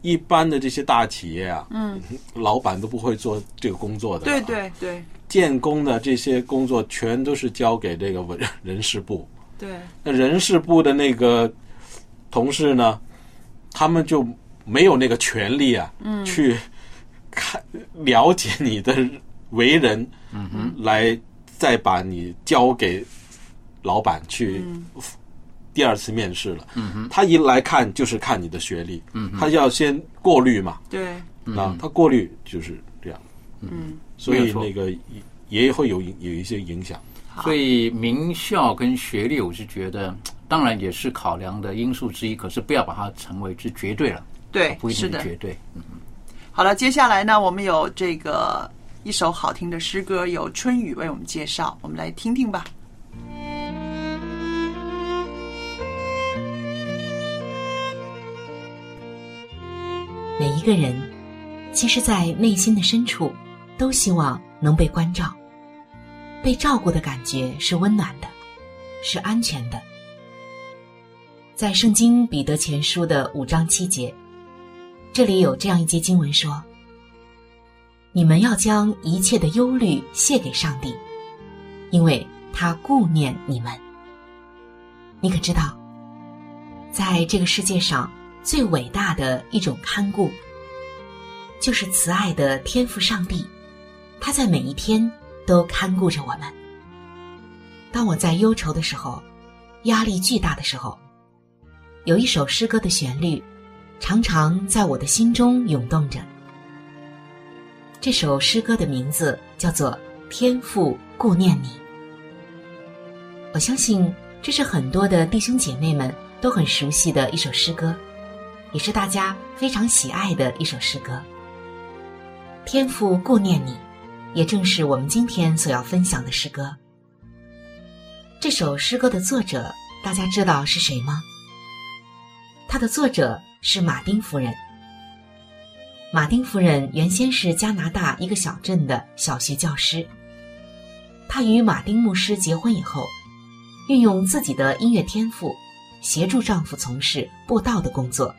一般的这些大企业啊，嗯，老板都不会做这个工作的。对，对对建工的这些工作全都是交给这个文人事部。对，那人事部的那个同事呢，他们就没有那个权利啊，嗯去看 了解你的为人，嗯哼，来再把你交给老板去第二次面试了。嗯哼，他一来看就是看你的学历，嗯哼他要先过滤嘛，对，啊，他过滤就是这样，嗯，所以那个也也会有有一些影响。所以名校跟学历，我是觉得当然也是考量的因素之一，可是不要把它成为是绝对了，对不一定是的。绝对。好了，接下来呢，我们有这个一首好听的诗歌，由春雨为我们介绍，我们来听听吧。每一个人，其实，在内心的深处，都希望能被关照。被照顾的感觉是温暖的，是安全的。在圣经彼得前书的五章七节，这里有这样一节经文说：“你们要将一切的忧虑卸给上帝，因为他顾念你们。”你可知道，在这个世界上最伟大的一种看顾，就是慈爱的天赋上帝，他在每一天都看顾着我们。当我在忧愁的时候，压力巨大的时候，有一首诗歌的旋律，常常在我的心中涌动着。这首诗歌的名字叫做《天父顾念你》。我相信这是很多的弟兄姐妹们都很熟悉的一首诗歌，也是大家非常喜爱的一首诗歌。天父顾念你，也正是我们今天所要分享的诗歌。这首诗歌的作者，大家知道是谁吗？它的作者是马丁夫人。马丁夫人原先是加拿大一个小镇的小学教师。她与马丁牧师结婚以后，运用自己的音乐天赋，协助丈夫从事布道的工作。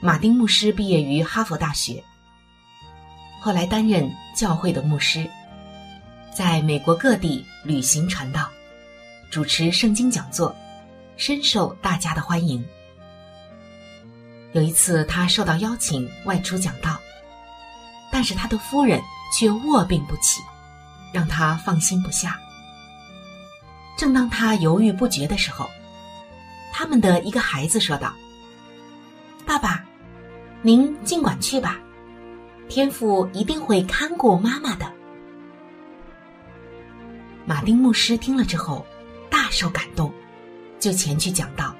马丁牧师毕业于哈佛大学，后来担任教会的牧师，在美国各地旅行传道，主持圣经讲座，深受大家的欢迎。有一次，他受到邀请外出讲道，但是他的夫人却卧病不起，让他放心不下。正当他犹豫不决的时候，他们的一个孩子说道：“爸爸，您尽管去吧，天父一定会看顾妈妈的。马丁牧师听了之后，大受感动，就前去讲道。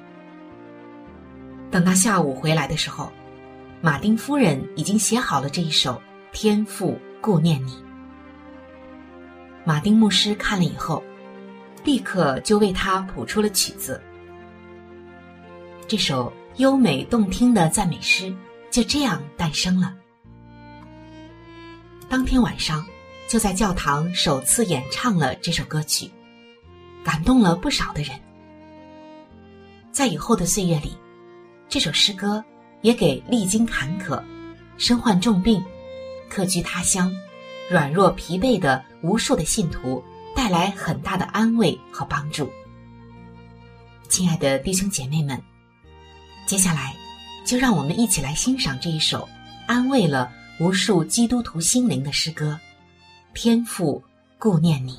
等到下午回来的时候，马丁夫人已经写好了这一首《天父顾念你》。马丁牧师看了以后，立刻就为他谱出了曲子。这首优美动听的赞美诗就这样诞生了。当天晚上，就在教堂首次演唱了这首歌曲，感动了不少的人。在以后的岁月里，这首诗歌也给历经坎坷、身患重病、客居他乡、软弱疲惫的无数的信徒带来很大的安慰和帮助。亲爱的弟兄姐妹们，接下来就让我们一起来欣赏这一首安慰了无数基督徒心灵的诗歌《天父顾念你》。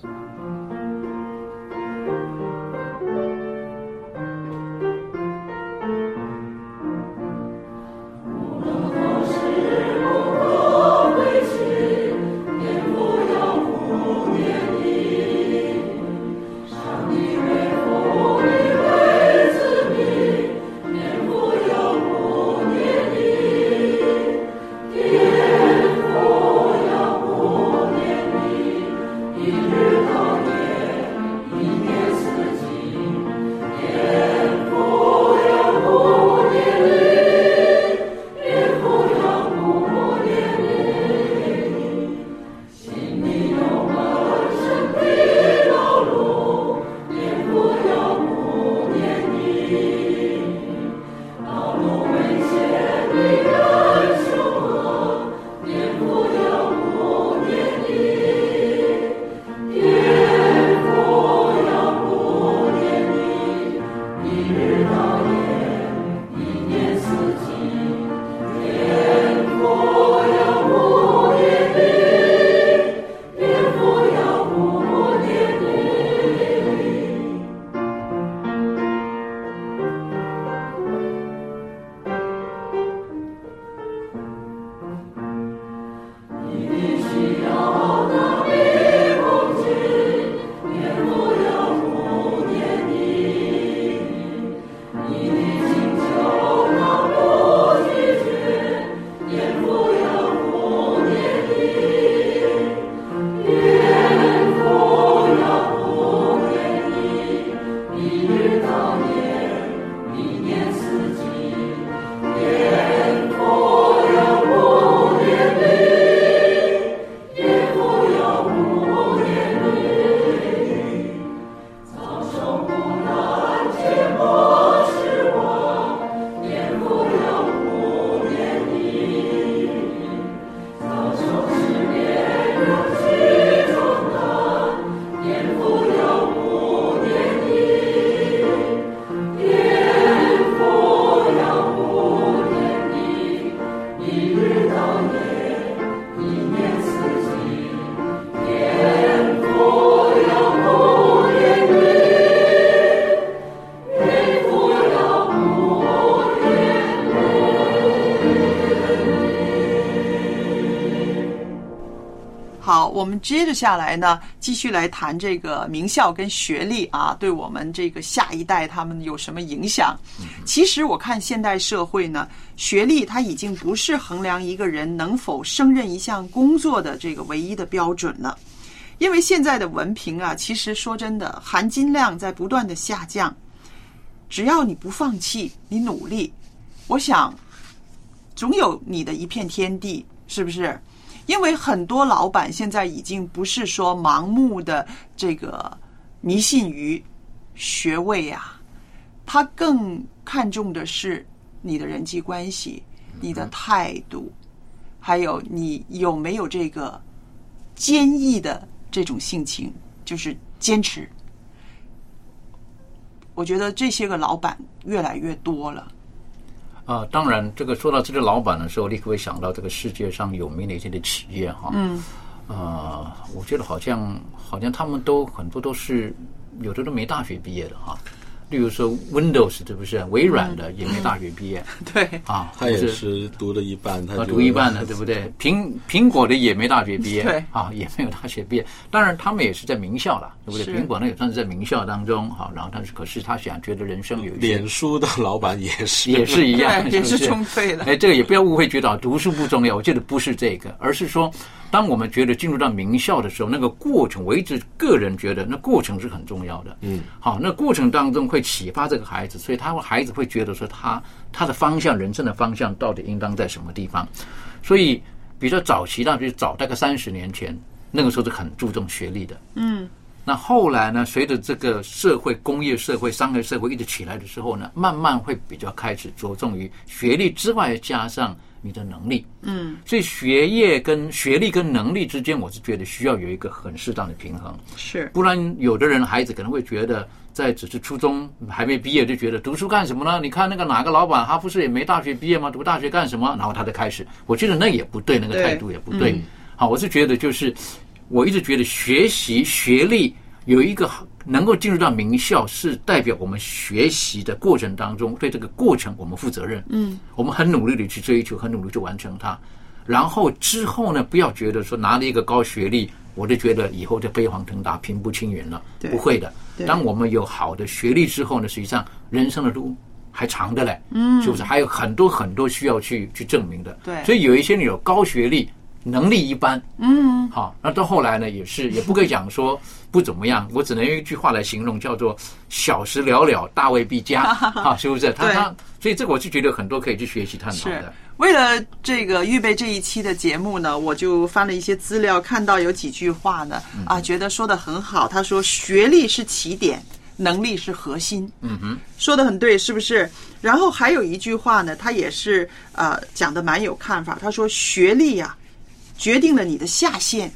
接着下来呢，继续来谈这个名校跟学历啊，对我们这个下一代他们有什么影响？其实我看现代社会呢，学历它已经不是衡量一个人能否胜任一项工作的这个唯一的标准了，因为现在的文凭啊，其实说真的，含金量在不断的下降。只要你不放弃，你努力，我想总有你的一片天地，是不是？因为很多老板现在已经不是说盲目的这个迷信于学位啊，他更看重的是你的人际关系、你的态度，还有你有没有这个坚毅的这种性情，就是坚持。我觉得这些个老板越来越多了。啊，当然，这个说到这个老板的时候，立刻会想到这个世界上有名的一些的企业哈。嗯。呃，我觉得好像好像他们都很多都是有的都没大学毕业的哈。例如说 Windows 对不是？微软的也没大学毕业 对，啊，他也是读了一半，他读一半的，对不对？苹苹果的也没大学毕业，对啊，也没有大学毕业。当然，他们也是在名校了，对不对？苹果呢也算是在名校当中，好，然后但是可是他想觉得人生有一些脸书的老板也是 也是一样，对也是充沛的哎，这个也不要误会，觉得啊读书不重要。我觉得不是这个，而是说，当我们觉得进入到名校的时候，那个过程，我一直个人觉得那过程是很重要的。嗯，好，那过程当中会启发这个孩子，所以他会孩子会觉得说他他的方向，人生的方向到底应当在什么地方。所以比较早期，那就是早大概三十年前，那个时候是很注重学历的。嗯，那后来呢，随着这个社会、工业社会、商业社会一直起来的时候呢，慢慢会比较开始着重于学历之外加上你的能力。嗯，所以学业跟学历跟能力之间，我是觉得需要有一个很适当的平衡。是不然，有的人孩子可能会觉得，在只是初中还没毕业就觉得读书干什么呢？你看那个哪个老板，他不是也没大学毕业吗？读大学干什么？然后他就开始，我觉得那也不对，那个态度也不对。嗯好，我是觉得就是，我一直觉得学习学历有一个能够进入到名校，是代表我们学习的过程当中对这个过程我们负责任。嗯，我们很努力的去追求，很努力去完成它。然后之后呢，不要觉得说拿了一个高学历，我就觉得以后就飞黄腾达、平步青云了。不会的对。当我们有好的学历之后呢，实际上人生的路还长的嘞。嗯是不是？还有很多很多需要去去证明的。对所以有一些你有高学历，能力一般，嗯，好，那到后来呢，也是也不可以讲说不怎么样，我只能用一句话来形容，叫做小时了了，大未必佳，啊，是不是？他他，所以这个我是觉得很多可以去学习探讨的。为了这个预备这一期的节目呢，我就翻了一些资料，看到有几句话呢，啊，觉得说的很好。他说，学历是起点，能力是核心。嗯哼，说的很对，是不是？然后还有一句话呢，他也是呃讲的蛮有看法。他说，学历呀、决定了你的下限，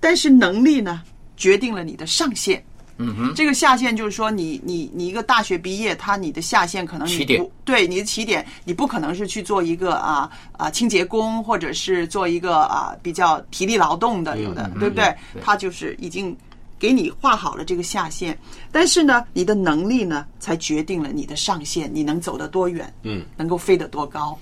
但是能力呢，决定了你的上限。嗯哼，这个下限就是说你，你你一个大学毕业，他你的下限可能你对你的起点，你不可能是去做一个啊啊清洁工，或者是做一个啊比较体力劳动的，有的、嗯对不？对他就是已经给你画好了这个下限，但是呢，你的能力呢，才决定了你的上限，你能走得多远，嗯，能够飞得多高。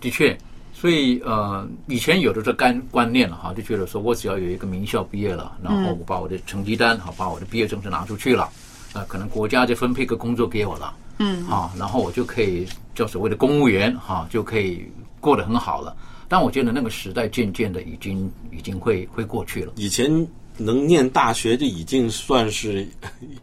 的确，所以呃，以前有的这干观念了哈，就觉得说我只要有一个名校毕业了，然后我把我的成绩单好，把我的毕业证书拿出去了，呃，可能国家就分配个工作给我了，嗯。啊，然后我就可以叫所谓的公务员哈、就可以过得很好了。但我觉得那个时代渐渐的已经已经会会过去了，以前能念大学就已经算是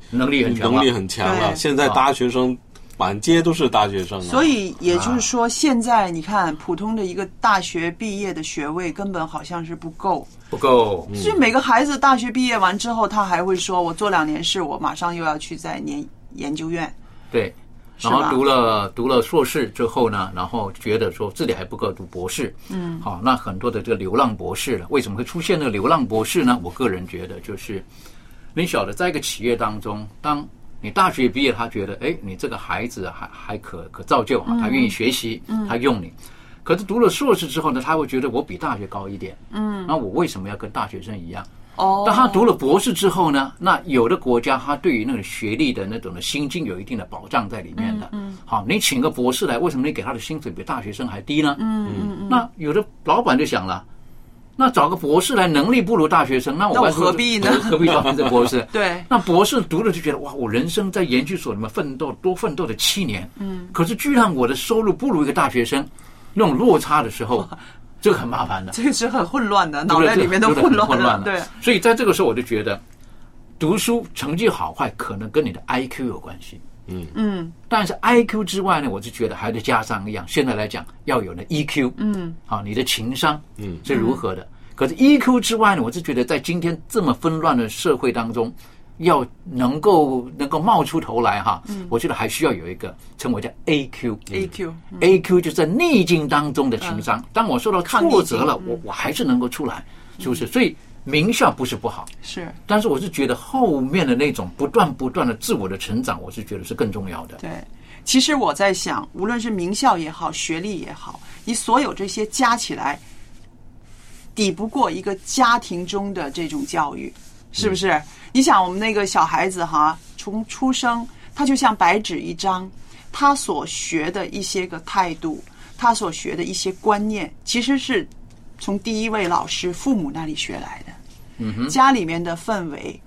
能力很强了。能力很强了。现在大学生满街都是大学生啊，所以也就是说，现在你看，普通的一个大学毕业的学位根本好像是不够。不够。就每个孩子大学毕业完之后，他还会说：“我做两年事，我马上又要去再念研究院。对，然后读了读了硕士之后呢，然后觉得说自己还不够读博士，嗯，好，那很多的这个流浪博士了，为什么会出现那个流浪博士呢？我个人觉得就是，你晓得，在一个企业当中，当你大学毕业，他觉得，哎，你这个孩子还还可可造就啊，他愿意学习，他用你。可是读了硕士之后呢，他会觉得我比大学高一点，嗯，那我为什么要跟大学生一样？哦，当他读了博士之后呢，那有的国家他对于那个学历的那种的薪金有一定的保障在里面的。嗯好，你请个博士来，为什么你给他的薪水比大学生还低呢？嗯嗯那有的老板就想了，那找个博士来，能力不如大学生，那我何必呢？何必找这博士 对那博士读了就觉得哇，我人生在研究所里面奋斗多奋斗了七年，嗯，可是居然我的收入不如一个大学生，那种落差的时候，这个很麻烦的。这个是很混乱的，脑袋里面都混乱了。对，所以在这个时候，我就觉得读书成绩好坏可能跟你的 IQ 有关系。嗯。嗯但是 IQ 之外呢，我就觉得还得加上一样，现在来讲要有呢 EQ，嗯，好，你的情商嗯。是如何的。可是 EQ 之外呢，我是觉得在今天这么纷乱的社会当中，要能够能够冒出头来哈，嗯。我觉得还需要有一个称为叫 AQ。，AQ AQ 就是在逆境当中的情商。当我受到挫折了，嗯。我我还是能够出来，是不是？所以名校不是不好，是但是我是觉得后面的那种不断不断的自我的成长，我是觉得是更重要的。对。其实我在想，无论是名校也好，学历也好，你所有这些加起来，抵不过一个家庭中的这种教育，是不是？你想，我们那个小孩子哈，从出生。他就像白纸一张，他所学的一些个态度，他所学的一些观念，其实是从第一位老师父母那里学来的。嗯哼，家里面的氛围，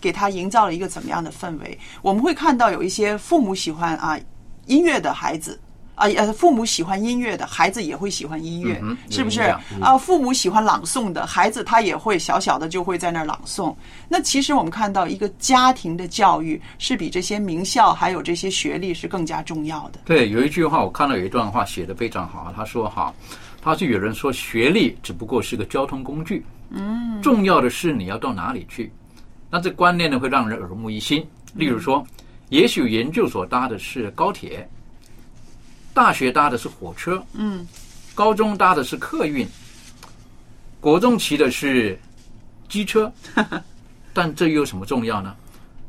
给他营造了一个怎么样的氛围？我们会看到有一些父母喜欢啊音乐的孩子。啊，呃，父母喜欢音乐的孩子也会喜欢音乐，嗯是不是啊？父母喜欢朗诵的孩子，他也会小小的就会在那儿朗诵。那其实我们看到一个家庭的教育是比这些名校还有这些学历是更加重要的。对，有一句话我看到有一段话写的非常好，他说哈，他是有人说学历只不过是个交通工具，嗯，重要的是你要到哪里去。那这观念呢会让人耳目一新。例如说，也许研究所搭的是高铁，大学搭的是火车，嗯，高中搭的是客运，国中骑的是机车，但这又有什么重要呢？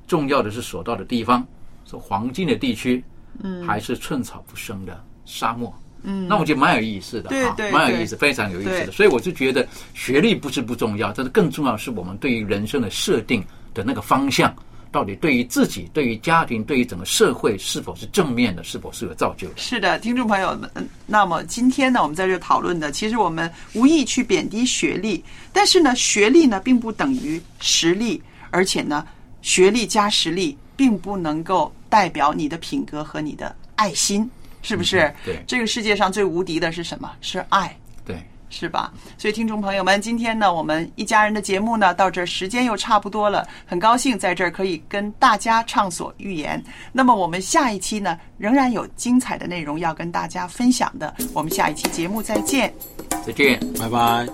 重要的是所到的地方是黄金的地区，嗯还是寸草不生的沙漠？嗯那我觉得蛮有意思的，啊对对对蛮有意思，非常有意思的。所以我就觉得学历不是不重要，但是更重要是我们对于人生的设定的那个方向，到底对于自己、对于家庭、对于整个社会是否是正面的，是否是有造就的。是的，听众朋友们，嗯那么今天呢，我们在这讨论的，其实我们无意去贬低学历，但是呢，学历呢并不等于实力，而且呢，学历加实力并不能够代表你的品格和你的爱心，是不是？嗯对这个世界上最无敌的是什么？是爱。对，是吧？所以，听众朋友们，今天呢，我们一家人的节目呢，到这儿时间又差不多了，很高兴在这儿可以跟大家畅所欲言。那么，我们下一期呢，仍然有精彩的内容要跟大家分享的。我们下一期节目再见。再见。拜拜。